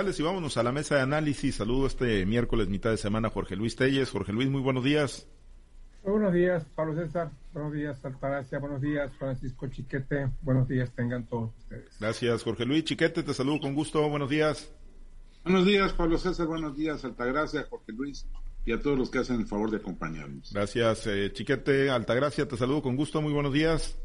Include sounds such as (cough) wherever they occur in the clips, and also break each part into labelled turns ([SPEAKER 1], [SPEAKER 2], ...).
[SPEAKER 1] Y vámonos a la mesa de análisis. Saludo este miércoles, mitad de semana, Jorge Luis Telles. Jorge Luis, muy buenos días.
[SPEAKER 2] Muy buenos días, Pablo César. Buenos días, Altagracia. Buenos días, Francisco Chiquete. Buenos días, tengan todos ustedes.
[SPEAKER 1] Gracias, Jorge Luis. Chiquete, te saludo con gusto. Buenos días.
[SPEAKER 3] Buenos días, Pablo César. Buenos días, Altagracia, Jorge Luis y a todos los que hacen el favor de acompañarnos.
[SPEAKER 1] Gracias, eh, Chiquete. Altagracia, te saludo con gusto. Muy buenos días.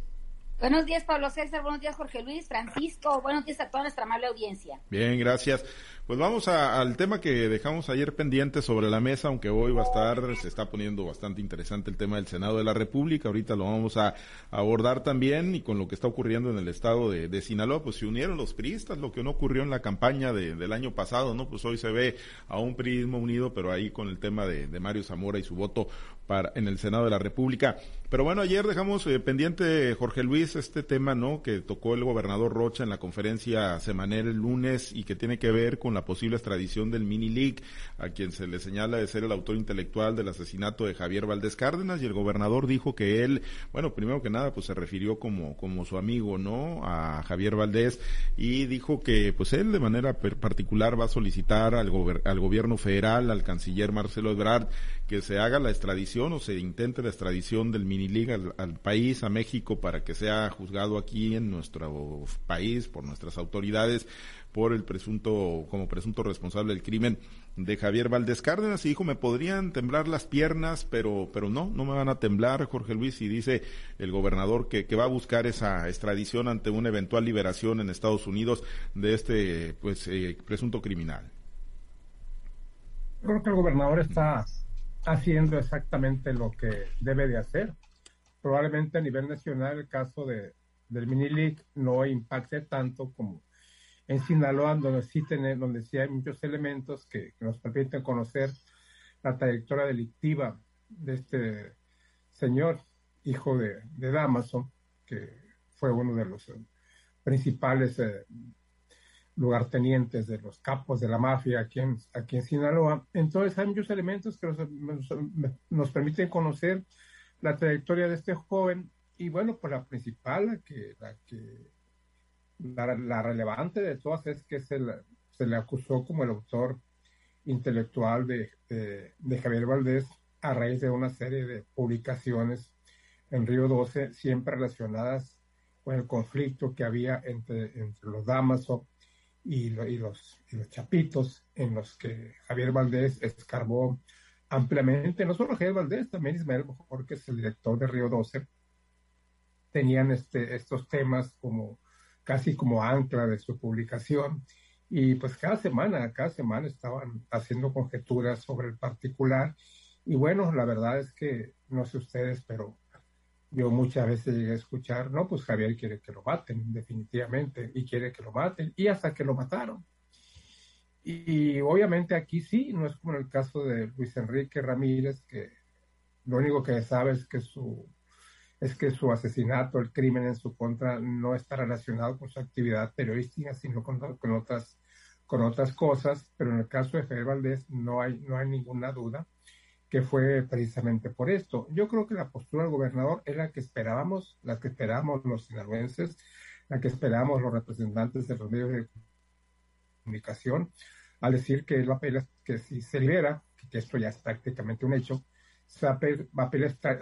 [SPEAKER 4] Buenos días, Pablo César. Buenos días, Jorge Luis, Francisco. Buenos días a toda nuestra amable audiencia.
[SPEAKER 1] Bien, gracias. Pues vamos al tema que dejamos ayer pendiente sobre la mesa, aunque hoy va a estar, se está poniendo bastante interesante el tema del Senado de la República. Ahorita lo vamos a, abordar también y con lo que está ocurriendo en el estado de, Sinaloa, pues se unieron los priistas, lo que no ocurrió en la campaña del año pasado, ¿no? Pues hoy se ve a un priismo unido, pero ahí con el tema de, Mario Zamora y su voto para en el Senado de la República. Pero bueno, ayer dejamos eh, pendiente, Jorge Luis, este tema, ¿no? Que tocó el gobernador Rocha en la conferencia semanal el lunes y que tiene que ver con la posible extradición del Mini a quien se le señala de ser el autor intelectual del asesinato de Javier Valdés Cárdenas, y el gobernador dijo que él, bueno, primero que nada, pues se refirió como, como su amigo, ¿no? A Javier Valdés, y dijo que, pues él de manera particular va a solicitar al, al gobierno federal, al canciller Marcelo Ebrard, que se haga la extradición o se intente la extradición del Mini al país, a México, para que sea juzgado aquí en nuestro país por nuestras autoridades por el presunto, como presunto responsable del crimen de Javier Valdés Cárdenas y dijo, me podrían temblar las piernas, pero, pero no, no me van a temblar, Jorge Luis, y dice el gobernador que, que va a buscar esa extradición ante una eventual liberación en Estados Unidos de este, pues, eh, presunto criminal.
[SPEAKER 2] Creo que el gobernador está haciendo exactamente lo que debe de hacer. Probablemente a nivel nacional el caso de, del mini league no impacte tanto como en Sinaloa, donde sí, donde sí hay muchos elementos que, nos permiten conocer la trayectoria delictiva de este señor, hijo de, de Damaso, que fue uno de los principales eh, lugartenientes de los capos de la mafia aquí en, aquí en Sinaloa. Entonces hay muchos elementos que nos, nos, permiten conocer la trayectoria de este joven y bueno, pues la principal, la que, la que la, relevante de todas es que se, se le acusó como el autor intelectual de, de, Javier Valdés a raíz de una serie de publicaciones en Río 12, siempre relacionadas con el conflicto que había entre, entre los Damaso y, y, los, y los Chapitos, en los que Javier Valdés escarbó ampliamente, no solo Javier Valdés, también Ismael porque es el director de Río 12, tenían este, estos temas como casi como ancla de su publicación. Y pues cada semana, cada semana estaban haciendo conjeturas sobre el particular. Y bueno, la verdad es que no sé ustedes, pero yo muchas veces llegué a escuchar, no, pues Javier quiere que lo maten, definitivamente, y quiere que lo maten, y hasta que lo mataron. Y, obviamente aquí sí, no es como en el caso de Luis Enrique Ramírez, que lo único que sabe es que su es que su asesinato, el crimen en su contra, no está relacionado con su actividad periodística, sino con, otras, con otras cosas. Pero en el caso de Javier Valdés no hay, no hay ninguna duda que fue precisamente por esto. Yo creo que la postura del gobernador es la que esperábamos, la que esperábamos los sinaloenses, la que esperábamos los representantes de los medios de comunicación, al decir que, que si se libera, que esto ya es prácticamente un hecho, se va a pedir,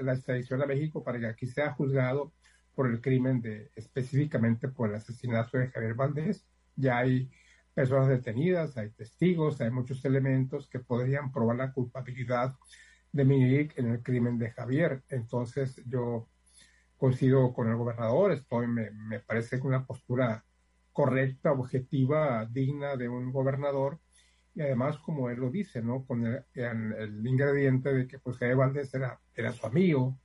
[SPEAKER 2] la extradición a México para que aquí sea juzgado por el crimen de, específicamente por el asesinato de Javier Valdés. Ya hay personas detenidas, hay testigos, hay muchos elementos que podrían probar la culpabilidad de Minilik en el crimen de Javier. Entonces yo coincido con el gobernador, estoy, me, me parece una postura correcta, objetiva, digna de un gobernador y además, como él lo dice, ¿no? Con el, ingrediente de que pues Javier Valdés era, era su amigo,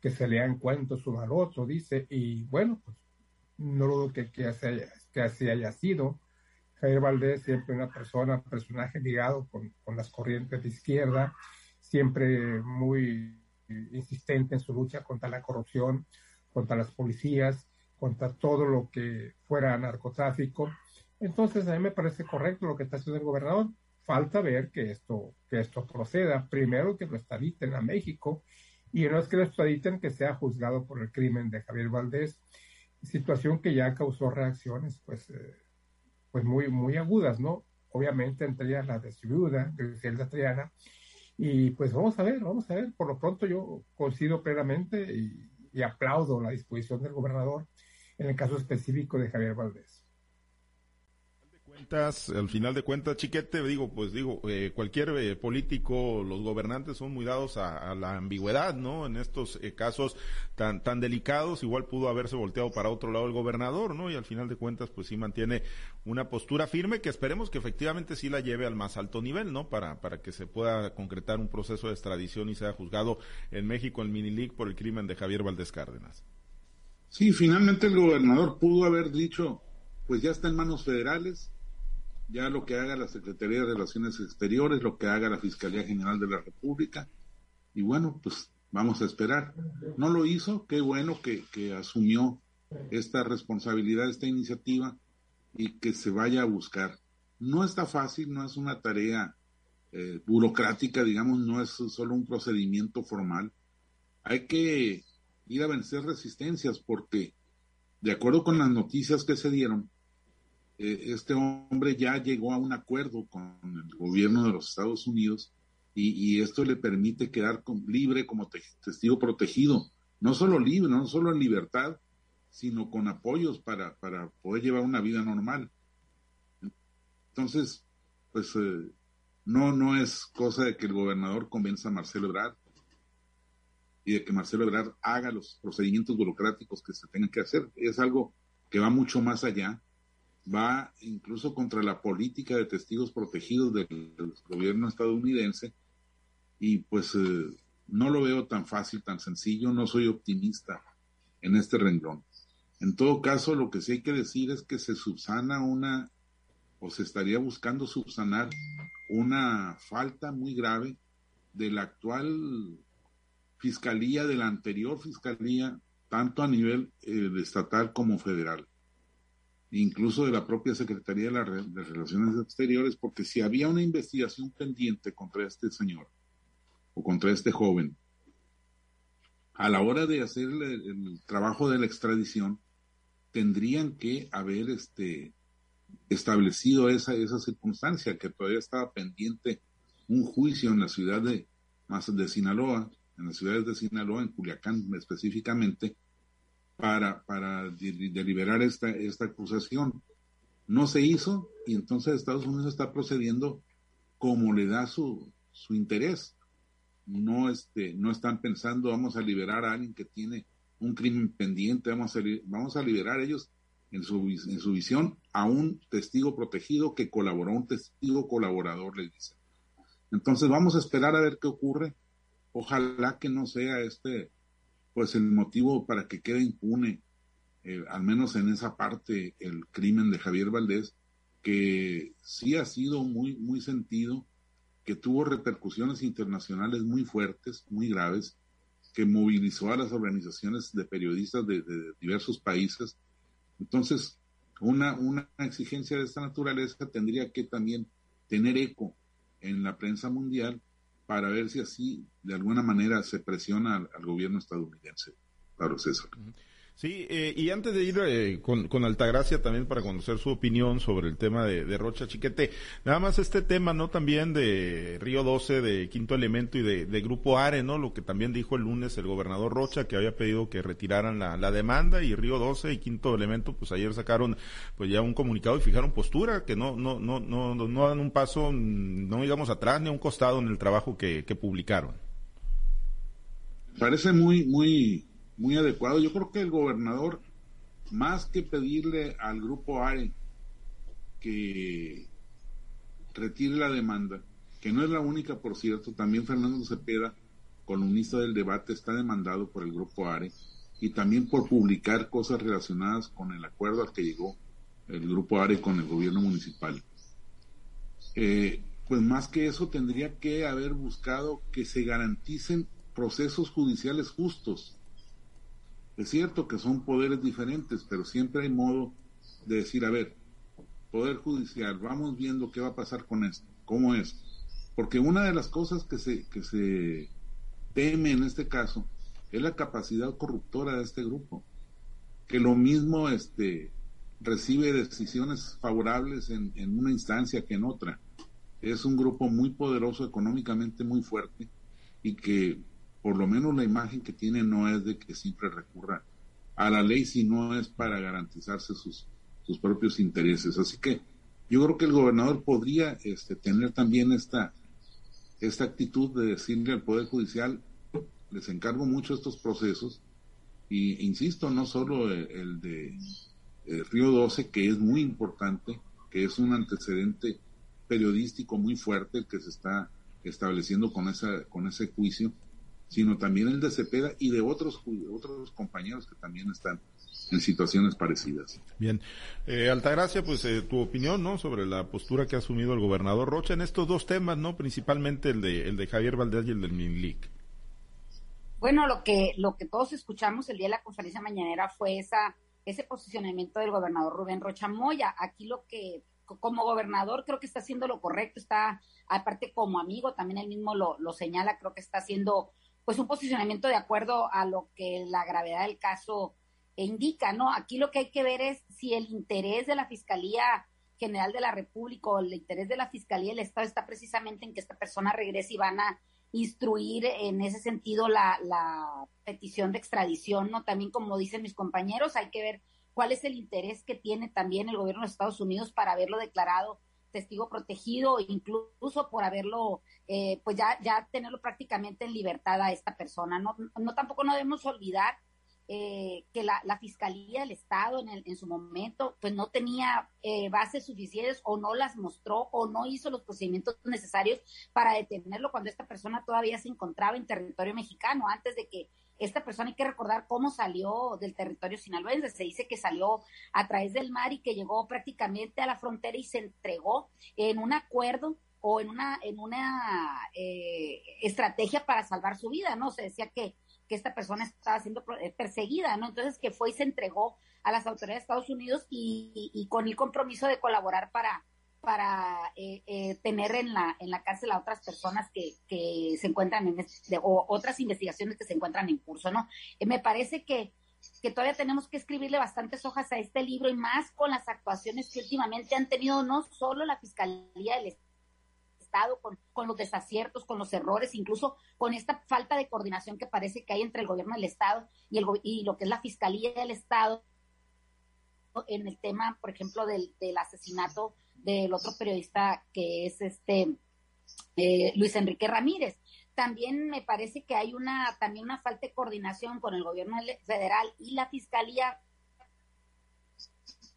[SPEAKER 2] que se lean cuentos uno al otro, dice, y bueno, pues no lo que, que, así, que así haya sido. Javier Valdés siempre una persona, personaje ligado con, con las corrientes de izquierda, siempre muy insistente en su lucha contra la corrupción, contra las policías, contra todo lo que fuera narcotráfico entonces, a mí me parece correcto lo que está haciendo el gobernador. Falta ver que esto, que esto proceda. Primero, que lo extraditen a México y no es que lo extraditen que sea juzgado por el crimen de Javier Valdés, situación que ya causó reacciones pues, eh, pues muy, muy agudas, ¿no? obviamente entre ellas la de Ciudad, de Triana, y pues vamos a ver, vamos a ver, por lo pronto yo coincido plenamente y, y aplaudo la disposición del gobernador en el caso específico de Javier Valdés
[SPEAKER 1] al final de cuentas, Chiquete, digo, pues digo, eh, cualquier eh, político, los gobernantes son muy dados a, la ambigüedad, ¿no? En estos eh, casos tan, tan delicados, igual pudo haberse volteado para otro lado el gobernador, ¿no? Y al final de cuentas, pues sí mantiene una postura firme que esperemos que efectivamente sí la lleve al más alto nivel, ¿no? Para, para que se pueda concretar un proceso de extradición y sea juzgado en México, en Mini League, por el crimen de Javier Valdés Cárdenas.
[SPEAKER 3] Sí, finalmente el gobernador pudo haber dicho, pues ya está en manos federales, ya lo que haga la Secretaría de Relaciones Exteriores, lo que haga la Fiscalía General de la República, y bueno, pues vamos a esperar. No lo hizo, qué bueno que, asumió esta responsabilidad, esta iniciativa, y que se vaya a buscar. No está fácil, no es una tarea eh, burocrática, digamos, no es solo un procedimiento formal. Hay que ir a vencer resistencias porque, de acuerdo con las noticias que se dieron, eh, este hombre ya llegó a un acuerdo con el gobierno de los Estados Unidos y, esto le permite quedar libre como testigo protegido, no solo libre, no solo en libertad, sino con apoyos para, para poder llevar una vida normal. Entonces, pues eh, no, no es cosa de que el gobernador convenza a Marcelo Ebrard y de que Marcelo Ebrard haga los procedimientos burocráticos que se tengan que hacer. Es algo que va mucho más allá va incluso contra la política de testigos protegidos del, gobierno estadounidense. Y pues eh, no lo veo tan fácil, tan sencillo, no soy optimista en este renglón. En todo caso, lo que sí hay que decir es que se subsana una, o se estaría buscando subsanar una falta muy grave de la actual fiscalía, de la anterior fiscalía, tanto a nivel eh, estatal como federal incluso de la propia Secretaría de, las Relaciones Exteriores, porque si había una investigación pendiente contra este señor o contra este joven, a la hora de hacer el, trabajo de la extradición, tendrían que haber este, establecido esa, esa circunstancia, que todavía estaba pendiente un juicio en la ciudad de, de Sinaloa, en las ciudades de Sinaloa, en Culiacán específicamente, para, para deliberar esta, esta acusación. No se hizo y entonces Estados Unidos está procediendo como le da su, su interés. No, este, no están pensando vamos a liberar a alguien que tiene un crimen pendiente, vamos a, vamos a liberar a ellos en su, en su visión a un testigo protegido que colaboró, un testigo colaborador, les dice. Entonces vamos a esperar a ver qué ocurre. Ojalá que no sea este pues el motivo para que quede impune, eh, al menos en esa parte, el crimen de Javier Valdés, que sí ha sido muy, muy sentido, que tuvo repercusiones internacionales muy fuertes, muy graves, que movilizó a las organizaciones de periodistas de, diversos países. Entonces, una, una exigencia de esta naturaleza tendría que también tener eco en la prensa mundial para ver si así de alguna manera se presiona al, gobierno estadounidense, Pablo César.
[SPEAKER 1] Sí, eh, y antes de ir eh, con, con, Altagracia también para conocer su opinión sobre el tema de, Rocha Chiquete, nada más este tema, ¿no? También de Río 12, de Quinto Elemento y de, Grupo Are, ¿no? Lo que también dijo el lunes el gobernador Rocha, que había pedido que retiraran la, la demanda y Río 12 y Quinto Elemento, pues ayer sacaron pues ya un comunicado y fijaron postura, que no, no, no, no, no dan un paso, no digamos atrás ni un costado en el trabajo que, que publicaron.
[SPEAKER 3] Parece muy, muy muy adecuado. Yo creo que el gobernador, más que pedirle al grupo ARE que retire la demanda, que no es la única, por cierto, también Fernando Cepeda, columnista del debate, está demandado por el grupo ARE y también por publicar cosas relacionadas con el acuerdo al que llegó el grupo ARE con el gobierno municipal. Eh, pues más que eso tendría que haber buscado que se garanticen procesos judiciales justos es cierto que son poderes diferentes, pero siempre hay modo de decir, a ver, Poder Judicial, vamos viendo qué va a pasar con esto, cómo es. Porque una de las cosas que se, que se teme en este caso es la capacidad corruptora de este grupo. Que lo mismo este, recibe decisiones favorables en, en una instancia que en otra. Es un grupo muy poderoso económicamente, muy fuerte y que por lo menos la imagen que tiene no es de que siempre recurra a la ley, sino es para garantizarse sus, sus propios intereses. Así que yo creo que el gobernador podría este, tener también esta, esta actitud de decirle al Poder Judicial, les encargo mucho estos procesos, y insisto, no solo el, de Río 12, que es muy importante, que es un antecedente periodístico muy fuerte que se está estableciendo con, esa, con ese juicio, sino también el de Cepeda y de otros, otros compañeros que también están en situaciones parecidas.
[SPEAKER 1] Bien, eh, Altagracia, pues eh, tu opinión, ¿no? Sobre la postura que ha asumido el gobernador Rocha en estos dos temas, ¿no? Principalmente el de, el de Javier Valdés y el del Minlic.
[SPEAKER 4] Bueno, lo que, lo que todos escuchamos el día de la conferencia mañanera fue esa, ese posicionamiento del gobernador Rubén Rocha Moya. Aquí lo que, como gobernador, creo que está haciendo lo correcto, está, aparte como amigo, también él mismo lo, lo señala, creo que está haciendo pues un posicionamiento de acuerdo a lo que la gravedad del caso indica, ¿no? Aquí lo que hay que ver es si el interés de la Fiscalía General de la República o el interés de la Fiscalía del Estado está precisamente en que esta persona regrese y van a instruir en ese sentido la, la petición de extradición, ¿no? También como dicen mis compañeros, hay que ver cuál es el interés que tiene también el gobierno de Estados Unidos para haberlo declarado testigo protegido, incluso por haberlo, eh, pues ya, ya tenerlo prácticamente en libertad a esta persona. No, no tampoco no debemos olvidar eh, que la, Fiscalía del Estado en, en, su momento pues no tenía eh, bases suficientes o no las mostró o no hizo los procedimientos necesarios para detenerlo cuando esta persona todavía se encontraba en territorio mexicano, antes de que esta persona hay que recordar cómo salió del territorio sinaloense. Se dice que salió a través del mar y que llegó prácticamente a la frontera y se entregó en un acuerdo o en una en una eh, estrategia para salvar su vida, ¿no? Se decía que que esta persona estaba siendo eh, perseguida, ¿no? Entonces que fue y se entregó a las autoridades de Estados Unidos y, con el compromiso de colaborar para para eh, eh, tener en la en la cárcel a otras personas que, que se encuentran en o otras investigaciones que se encuentran en curso, ¿no? me parece que que todavía tenemos que escribirle bastantes hojas a este libro y más con las actuaciones que últimamente han tenido no solo la Fiscalía del con, con los desaciertos, con los errores, incluso con esta falta de coordinación que parece que hay entre el gobierno del Estado y, el, y lo que es la Fiscalía del Estado en el tema, por ejemplo, del, del asesinato del otro periodista que es este eh, Luis Enrique Ramírez. También me parece que hay una también una falta de coordinación con el gobierno federal y la Fiscalía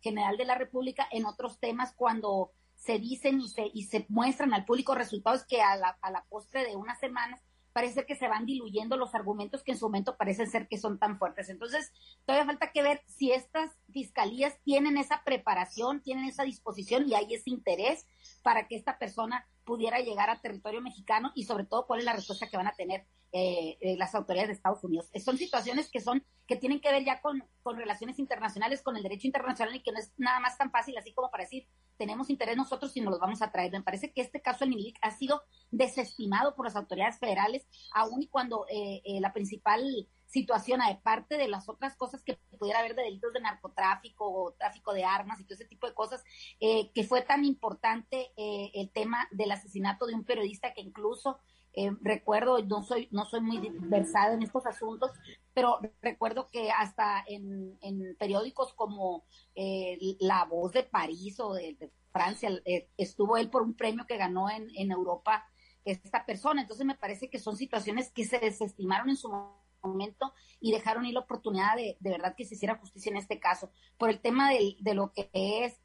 [SPEAKER 4] General de la República en otros temas cuando se dicen y se, y se muestran al público resultados que a la, a la postre de unas semanas parece que se van diluyendo los argumentos que en su momento parecen ser que son tan fuertes. Entonces, todavía falta que ver si estas fiscalías tienen esa preparación, tienen esa disposición y hay ese interés para que esta persona pudiera llegar a territorio mexicano y sobre todo cuál es la respuesta que van a tener eh, eh, las autoridades de Estados Unidos. Son situaciones que son que tienen que ver ya con, con relaciones internacionales, con el derecho internacional y que no es nada más tan fácil así como para decir tenemos interés nosotros y nos los vamos a traer. Me parece que este caso del Minilic ha sido desestimado por las autoridades federales, aun y cuando eh, la principal situación, aparte de las otras cosas que pudiera haber de delitos de narcotráfico o tráfico de armas y todo ese tipo de cosas, eh, que fue tan importante eh, el tema del asesinato de un periodista que incluso eh, recuerdo, no soy, no soy muy versada en estos asuntos, pero recuerdo que hasta en, periódicos como La Voz de París o de, Francia, estuvo él por un premio que ganó en, en Europa esta persona. Entonces me parece que son situaciones que se desestimaron en su momento y dejaron ir la oportunidad de, de verdad que se hiciera justicia en este caso. Por el tema de, de lo que es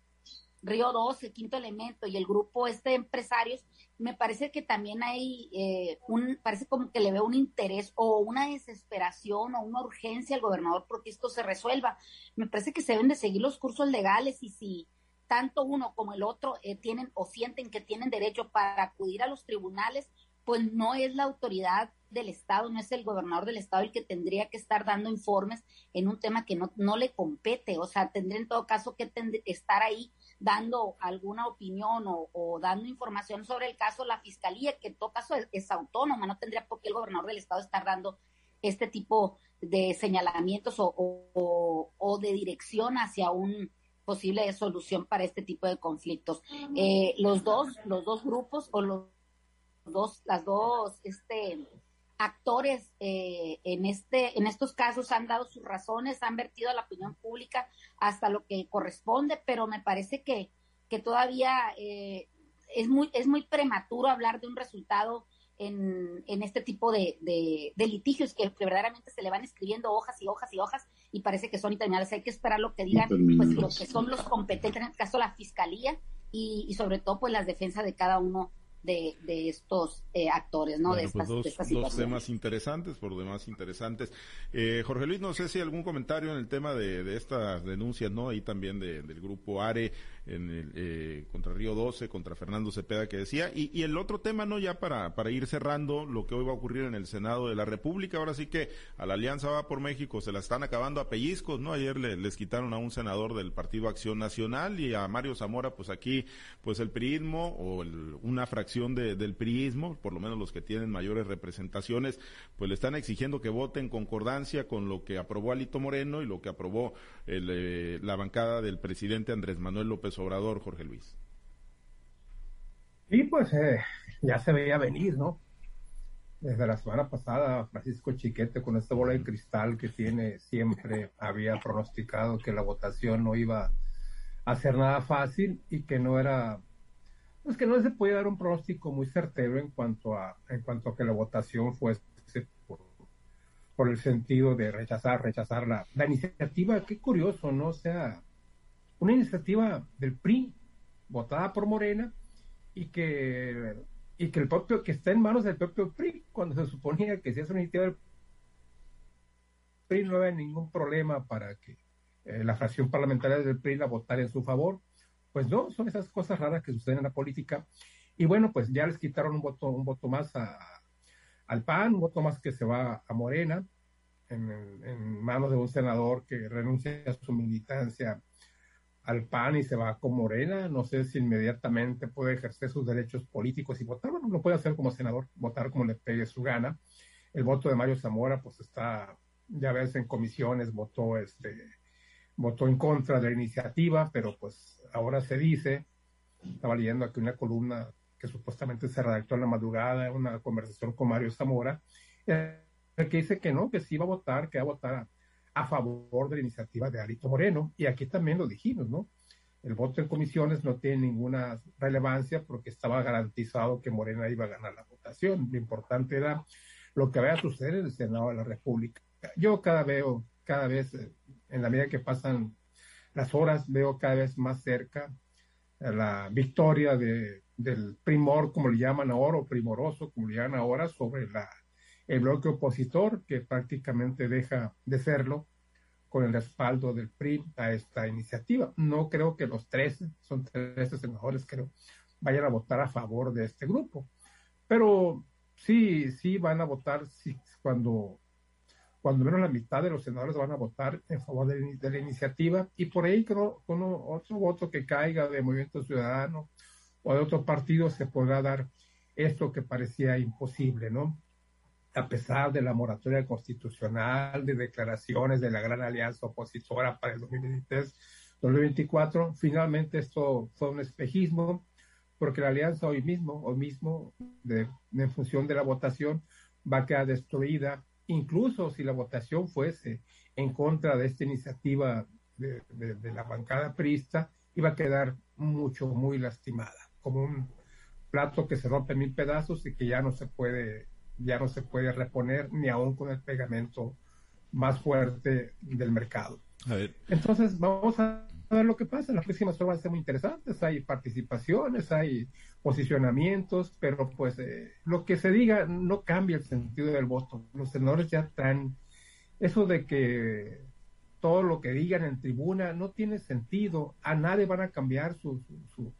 [SPEAKER 4] Río 2, el quinto elemento y el grupo este de empresarios, me parece que también hay eh, un, parece como que le veo un interés o una desesperación o una urgencia al gobernador porque esto se resuelva. Me parece que se deben de seguir los cursos legales y si tanto uno como el otro eh, tienen o sienten que tienen derecho para acudir a los tribunales, pues no es la autoridad del Estado, no es el gobernador del Estado el que tendría que estar dando informes en un tema que no, no le compete. O sea, tendría en todo caso que estar ahí dando alguna opinión o, dando información sobre el caso la fiscalía, que en todo caso es, autónoma, no tendría por qué el gobernador del Estado estar dando este tipo de señalamientos o, o de dirección hacia un posible solución para este tipo de conflictos. Eh, los dos, los dos grupos o los dos, las dos, este, actores eh, en este, en estos casos han dado sus razones, han vertido a la opinión pública hasta lo que corresponde, pero me parece que, que todavía eh, es muy, es muy prematuro hablar de un resultado en, en este tipo de, de, litigios que, verdaderamente se le van escribiendo hojas y hojas y hojas y parece que son interminables. Hay que esperar lo que digan pues, lo que son los competentes, en este caso la fiscalía y, y sobre todo pues las defensas de cada uno de, de estos eh, actores, ¿no? de,
[SPEAKER 1] pues estas, dos, temas interesantes, por demás interesantes. Eh, Jorge Luis, no sé si algún comentario en el tema de, de estas denuncias, ¿no? Ahí también del grupo ARE en el, eh, contra Río 12, contra Fernando Cepeda que decía. Y, y, el otro tema, ¿no? Ya para, para ir cerrando lo que hoy va a ocurrir en el Senado de la República. Ahora sí que a la Alianza Va por México se la están acabando a pellizcos, ¿no? Ayer le, les quitaron a un senador del Partido Acción Nacional y a Mario Zamora, pues aquí, pues el priismo o una fracción de, del priismo, por lo menos los que tienen mayores representaciones, pues le están exigiendo que vote en concordancia con lo que aprobó Alito Moreno y lo que aprobó el, eh, la bancada del presidente Andrés Manuel López Obrador, Jorge Luis.
[SPEAKER 2] Y pues eh, ya se veía venir, ¿no? Desde la semana pasada, Francisco Chiquete, con esta bola de cristal que tiene siempre, había pronosticado que la votación no iba a ser nada fácil y que no era, pues que no se podía dar un pronóstico muy certero en cuanto a, en cuanto a que la votación fuese por, por el sentido de rechazar, rechazar la, la iniciativa. Qué curioso, ¿no? O sea, una iniciativa del PRI votada por Morena y que y que el propio que está en manos del propio PRI cuando se suponía que si es una iniciativa del PRI no había ningún problema para que eh, la fracción parlamentaria del PRI la votara en su favor. Pues no son esas cosas raras que suceden en la política. Y bueno pues ya les quitaron un voto un voto más a, al PAN un voto más que se va a Morena en, en manos de un senador que renuncia a su militancia al PAN y se va con Morena, no sé si inmediatamente puede ejercer sus derechos políticos y votar, bueno, lo puede hacer como senador, votar como le pegue su gana. El voto de Mario Zamora, pues está, ya ves, en comisiones votó este, votó en contra de la iniciativa, pero pues ahora se dice, estaba leyendo aquí una columna que supuestamente se redactó en la madrugada, una conversación con Mario Zamora, eh, que dice que no, que sí va a votar, que va a votar a, a favor de la iniciativa de Alito Moreno. Y aquí también lo dijimos, ¿no? El voto en comisiones no tiene ninguna relevancia porque estaba garantizado que Morena iba a ganar la votación. Lo importante era lo que vaya a suceder en el Senado de la República. Yo cada veo, cada vez, eh, en la medida que pasan las horas, veo cada vez más cerca la victoria de, del primor, como le llaman ahora, o primoroso, como le llaman ahora, sobre la el bloque opositor, que prácticamente deja de serlo con el respaldo del PRI a esta iniciativa. No creo que los 13, son 13 senadores, creo, vayan a votar a favor de este grupo. Pero sí, sí van a votar sí, cuando, cuando menos la mitad de los senadores van a votar en favor de, de la iniciativa y por ahí creo con otro voto que caiga de Movimiento Ciudadano o de otro partido se podrá dar esto que parecía imposible, ¿no? A pesar de la moratoria constitucional, de declaraciones de la gran alianza opositora para el 2023-2024, finalmente esto fue un espejismo, porque la alianza hoy mismo, hoy mismo, en función de la votación, va a quedar destruida, incluso si la votación fuese en contra de esta iniciativa de, la bancada prista, iba a quedar mucho, muy lastimada, como un plato que se rompe en mil pedazos y que ya no se puede ya no se puede reponer ni aún con el pegamento más fuerte del mercado. Entonces, vamos a ver lo que pasa. Las próximas horas van a ser muy interesantes. Hay participaciones, hay posicionamientos, pero pues eh, lo que se diga no cambia el sentido del voto. Los senadores ya están. Eso de que todo lo que digan en tribuna no tiene sentido. A nadie van a cambiar su, su,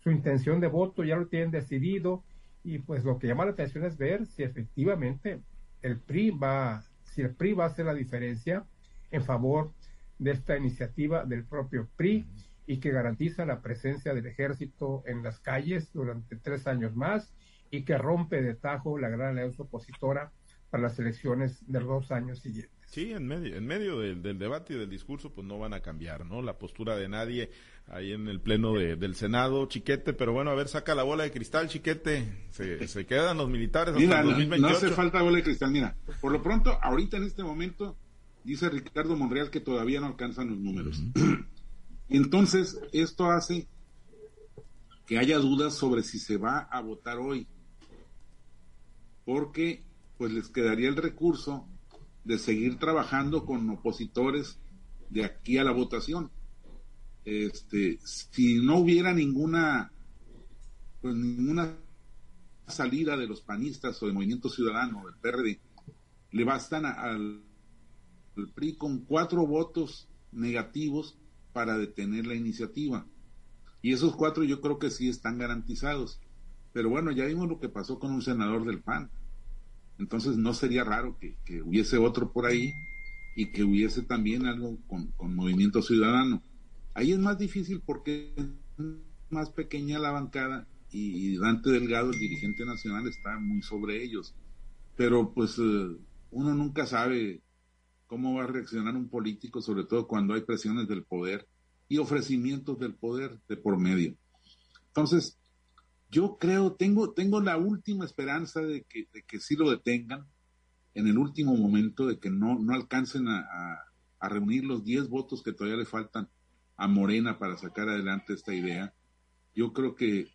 [SPEAKER 2] su intención de voto, ya lo tienen decidido y pues lo que llama la atención es ver si efectivamente el PRI va, si el PRI va a hacer la diferencia en favor de esta iniciativa del propio PRI y que garantiza la presencia del ejército en las calles durante tres años más y que rompe de tajo la gran alianza opositora para las elecciones de los dos años siguientes.
[SPEAKER 1] Sí, en medio, en medio del, debate y del discurso, pues no van a cambiar, ¿no? La postura de nadie ahí en el pleno del Senado, Chiquete, pero bueno, a ver, saca la bola de cristal, Chiquete, se, quedan los militares
[SPEAKER 3] hasta 2028. No, hace falta bola de cristal, mira, por lo pronto, ahorita en este momento, dice Ricardo Monreal que todavía no alcanzan los números. Entonces, esto hace que haya dudas sobre si se va a votar hoy, porque pues les quedaría el recurso de seguir trabajando con opositores de aquí a la votación. Este, si no hubiera ninguna, pues ninguna salida de los panistas o de Movimiento Ciudadano, del PRD, le bastan al PRI con cuatro votos negativos para detener la iniciativa. Y esos cuatro yo creo que sí están garantizados. Pero bueno, ya vimos lo que pasó con un senador del PAN. Entonces no sería raro que, hubiese otro por ahí y que hubiese también algo con, movimiento ciudadano. Ahí es más difícil porque es más pequeña la bancada y, Dante Delgado, el dirigente nacional, está muy sobre ellos. Pero pues eh, uno nunca sabe cómo va a reaccionar un político, sobre todo cuando hay presiones del poder y ofrecimientos del poder de por medio. Entonces, yo creo, tengo, tengo la última esperanza de que, de que sí lo detengan en el último momento, de que no, no alcancen a, reunir los 10 votos que todavía le faltan a Morena para sacar adelante esta idea. Yo creo que,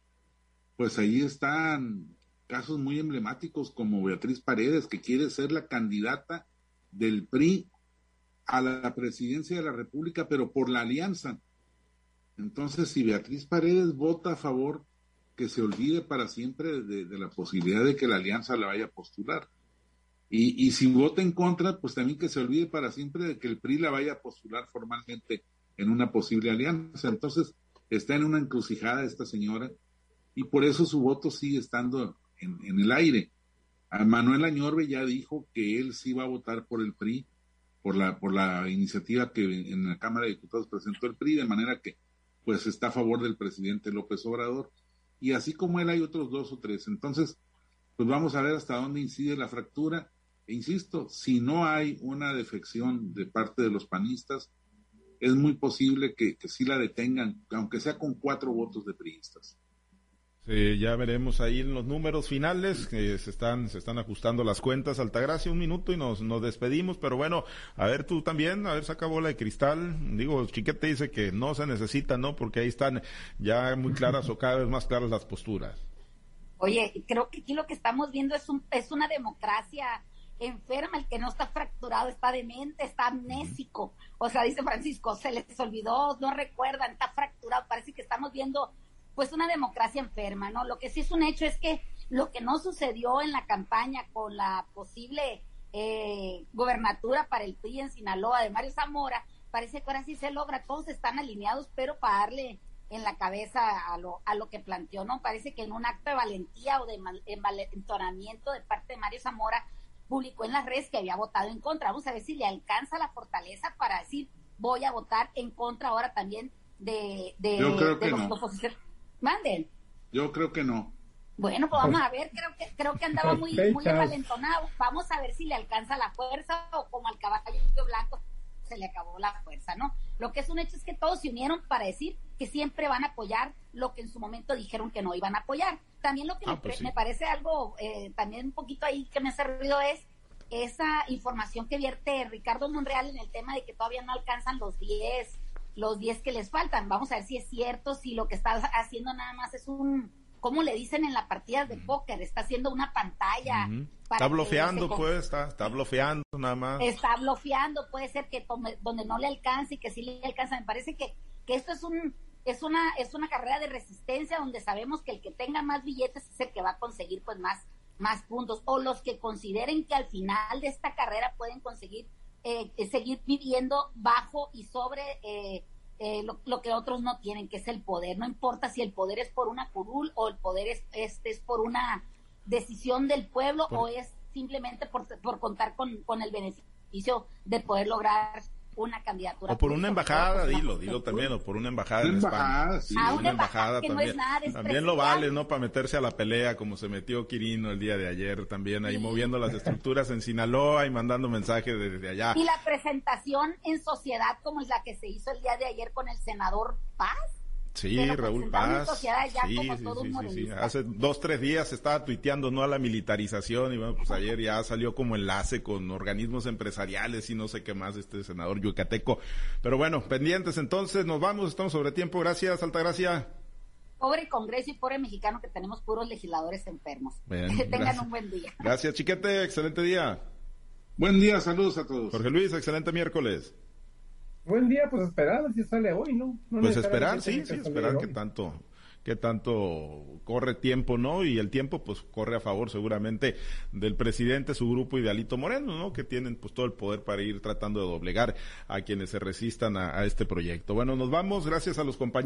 [SPEAKER 3] pues ahí están casos muy emblemáticos como Beatriz Paredes, que quiere ser la candidata del PRI a la presidencia de la República, pero por la alianza. Entonces, si Beatriz Paredes vota a favor que se olvide para siempre de, la posibilidad de que la alianza la vaya a postular. Y, y, si vota en contra, pues también que se olvide para siempre de que el PRI la vaya a postular formalmente en una posible alianza. Entonces, está en una encrucijada esta señora y por eso su voto sigue estando en, en el aire. A Manuel Añorbe ya dijo que él sí va a votar por el PRI, por la, por la iniciativa que en la Cámara de Diputados presentó el PRI, de manera que pues está a favor del presidente López Obrador y así como él hay otros dos o tres. Entonces, pues vamos a ver hasta dónde incide la fractura. E insisto, si no hay una defección de parte de los panistas, es muy posible que, que sí la detengan, aunque sea con cuatro votos de priistas.
[SPEAKER 1] Eh, ya veremos ahí en los números finales que se están se están ajustando las cuentas. Altagracia, un minuto y nos, nos despedimos. Pero bueno, a ver tú también, a ver, saca bola de cristal. Digo, Chiquete dice que no se necesita, ¿no? Porque ahí están ya muy claras o cada vez más claras las posturas.
[SPEAKER 4] Oye, creo que aquí lo que estamos viendo es, un, es una democracia enferma, el que no está fracturado está demente, está amnésico. O sea, dice Francisco, se les olvidó, no recuerdan, está fracturado. Parece que estamos viendo pues una democracia enferma, ¿no? Lo que sí es un hecho es que lo que no sucedió en la campaña con la posible eh, gobernatura para el PRI en Sinaloa de Mario Zamora, parece que ahora sí se logra, todos están alineados, pero para darle en la cabeza a lo, a lo que planteó, ¿no? Parece que en un acto de valentía o de envalentonamiento de parte de Mario Zamora, publicó en las redes que había votado en contra. Vamos a ver si le alcanza la fortaleza para decir voy a votar en contra ahora también de, de,
[SPEAKER 3] los opositores.
[SPEAKER 4] Manden.
[SPEAKER 3] Yo creo que no.
[SPEAKER 4] Bueno, pues vamos a ver, creo que, creo que andaba muy, muy envalentonado. Vamos a ver si le alcanza la fuerza o como al caballo blanco se le acabó la fuerza, ¿no? Lo que es un hecho es que todos se unieron para decir que siempre van a apoyar lo que en su momento dijeron que no iban a apoyar. También lo que ah, me, pues parece algo, eh, también un poquito ahí que me ha servido es esa información que vierte Ricardo Monreal en el tema de que todavía no alcanzan los 10 los 10 que les faltan. Vamos a ver si es cierto, si lo que está haciendo nada más es un, ¿cómo le dicen en la partida de póker? Está haciendo una pantalla.
[SPEAKER 1] Está bloqueando, pues, está, está bloqueando nada más.
[SPEAKER 4] Está bloqueando, puede ser que donde no le alcance y que sí le alcanza. Me parece que, que esto es un es una es una carrera de resistencia donde sabemos que el que tenga más billetes es el que va a conseguir pues más más puntos o los que consideren que al final de esta carrera pueden conseguir eh, seguir viviendo bajo y sobre eh, eh, lo, que otros no tienen, que es el poder. No importa si el poder es por una curul o el poder es, es, por una decisión del pueblo o es simplemente por, por contar con, con, el beneficio de poder lograr una candidatura.
[SPEAKER 1] O por una embajada, dilo, dilo también, o por una embajada en España.
[SPEAKER 4] Ah, una, embajada, también.
[SPEAKER 1] también lo vale, ¿no? Para meterse a la pelea, como se metió Quirino el día de ayer, también ahí moviendo las estructuras en Sinaloa y mandando mensajes desde allá.
[SPEAKER 4] Y la presentación en sociedad como es la que se hizo el día de ayer con el senador Paz
[SPEAKER 1] Sí, Raúl Paz. Sí, sí, sí, Hace dos, tres días estaba tuiteando no a la militarización y bueno, pues ayer ya salió como enlace con organismos empresariales y no sé qué más este senador yucateco. Pero bueno, pendientes entonces, nos vamos, estamos sobre tiempo. Gracias, Altagracia.
[SPEAKER 4] Pobre Congreso y pobre mexicano que tenemos puros legisladores enfermos. (laughs) que tengan un buen día.
[SPEAKER 1] Gracias, Chiquete, excelente día.
[SPEAKER 3] Buen día, saludos a todos.
[SPEAKER 1] Jorge Luis, excelente miércoles.
[SPEAKER 2] Buen día, pues esperar si sale hoy, ¿no?
[SPEAKER 1] pues esperar, sí, sí, esperar que tanto que tanto corre tiempo, ¿no? Y el tiempo pues corre a favor seguramente del presidente, su grupo y de Alito Moreno, ¿no? Que tienen pues todo el poder para ir tratando de doblegar a quienes se resistan a este proyecto. Bueno, nos vamos, gracias a los compañeros.